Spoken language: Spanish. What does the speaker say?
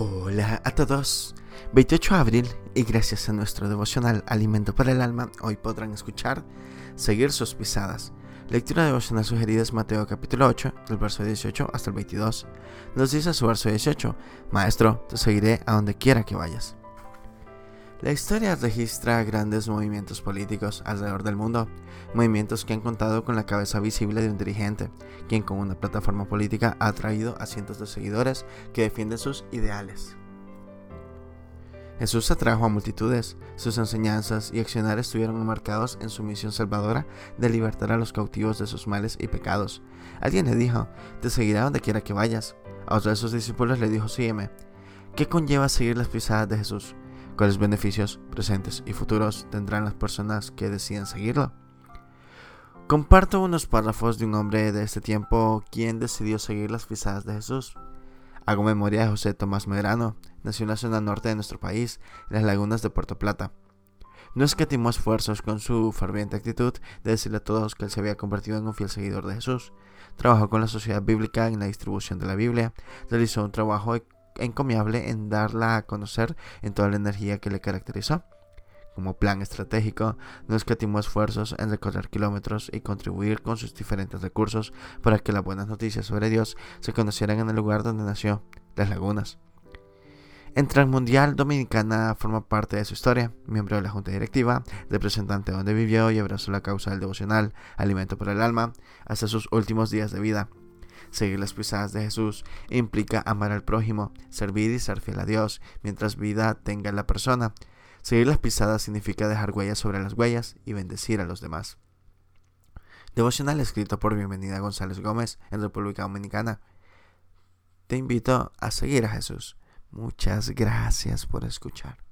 Hola a todos. 28 de abril y gracias a nuestro devocional Alimento para el Alma, hoy podrán escuchar Seguir sus pisadas. Lectura devocional sugerida es Mateo capítulo 8, del verso 18 hasta el 22. Nos dice su verso 18, Maestro, te seguiré a donde quiera que vayas. La historia registra grandes movimientos políticos alrededor del mundo, movimientos que han contado con la cabeza visible de un dirigente, quien con una plataforma política ha atraído a cientos de seguidores que defienden sus ideales. Jesús atrajo a multitudes, sus enseñanzas y accionar estuvieron marcados en su misión salvadora de libertar a los cautivos de sus males y pecados. Alguien le dijo, te seguirá donde quiera que vayas. A otro de sus discípulos le dijo, sígueme. ¿Qué conlleva seguir las pisadas de Jesús? Cuáles beneficios presentes y futuros tendrán las personas que deciden seguirlo. Comparto unos párrafos de un hombre de este tiempo quien decidió seguir las pisadas de Jesús. Hago memoria de José Tomás Medrano, nació en la zona norte de nuestro país, en las lagunas de Puerto Plata. No escatimó esfuerzos con su ferviente actitud de decirle a todos que él se había convertido en un fiel seguidor de Jesús. Trabajó con la sociedad bíblica en la distribución de la Biblia, realizó un trabajo encomiable en darla a conocer en toda la energía que le caracterizó. Como plan estratégico, no escatimó esfuerzos en recorrer kilómetros y contribuir con sus diferentes recursos para que las buenas noticias sobre Dios se conocieran en el lugar donde nació, las lagunas. En Transmundial Dominicana forma parte de su historia, miembro de la Junta Directiva, representante donde vivió y abrazó la causa del devocional, alimento para el alma, hasta sus últimos días de vida. Seguir las pisadas de Jesús implica amar al prójimo, servir y ser fiel a Dios mientras vida tenga la persona. Seguir las pisadas significa dejar huellas sobre las huellas y bendecir a los demás. Devocional escrito por Bienvenida González Gómez en República Dominicana. Te invito a seguir a Jesús. Muchas gracias por escuchar.